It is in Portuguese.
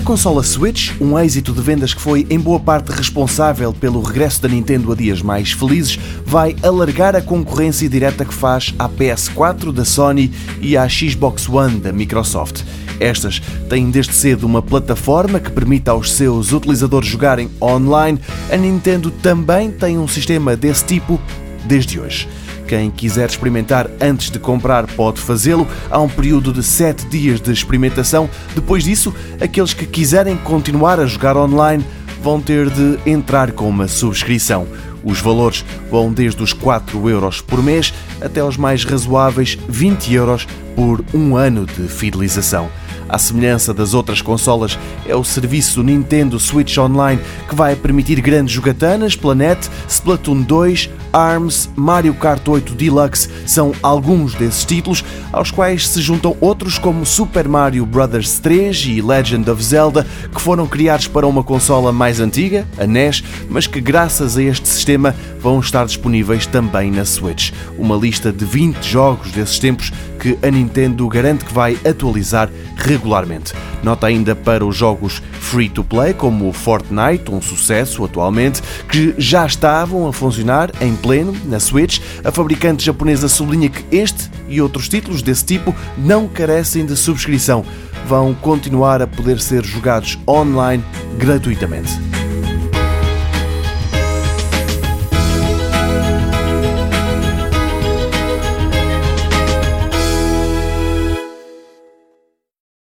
consola Switch, um êxito de vendas que foi em boa parte responsável pelo regresso da Nintendo a dias mais felizes, vai alargar a concorrência direta que faz à PS4 da Sony e à Xbox One da Microsoft. Estas têm desde cedo uma plataforma que permite aos seus utilizadores jogarem online. A Nintendo também tem um sistema desse tipo desde hoje. Quem quiser experimentar antes de comprar pode fazê-lo. Há um período de 7 dias de experimentação. Depois disso, aqueles que quiserem continuar a jogar online vão ter de entrar com uma subscrição. Os valores vão desde os 4 euros por mês até os mais razoáveis 20 euros por um ano de fidelização. À semelhança das outras consolas, é o serviço Nintendo Switch Online que vai permitir grandes jogatanas, Planet, Splatoon 2, ARMS, Mario Kart 8 Deluxe são alguns desses títulos, aos quais se juntam outros como Super Mario Bros. 3 e Legend of Zelda, que foram criados para uma consola mais antiga, a NES, mas que graças a este sistema vão estar disponíveis também na Switch. Uma lista de 20 jogos desses tempos que a Nintendo garante que vai atualizar regularmente. Nota ainda para os jogos free to play, como o Fortnite, um sucesso atualmente, que já estavam a funcionar em pleno na Switch. A fabricante japonesa sublinha que este e outros títulos desse tipo não carecem de subscrição. Vão continuar a poder ser jogados online gratuitamente.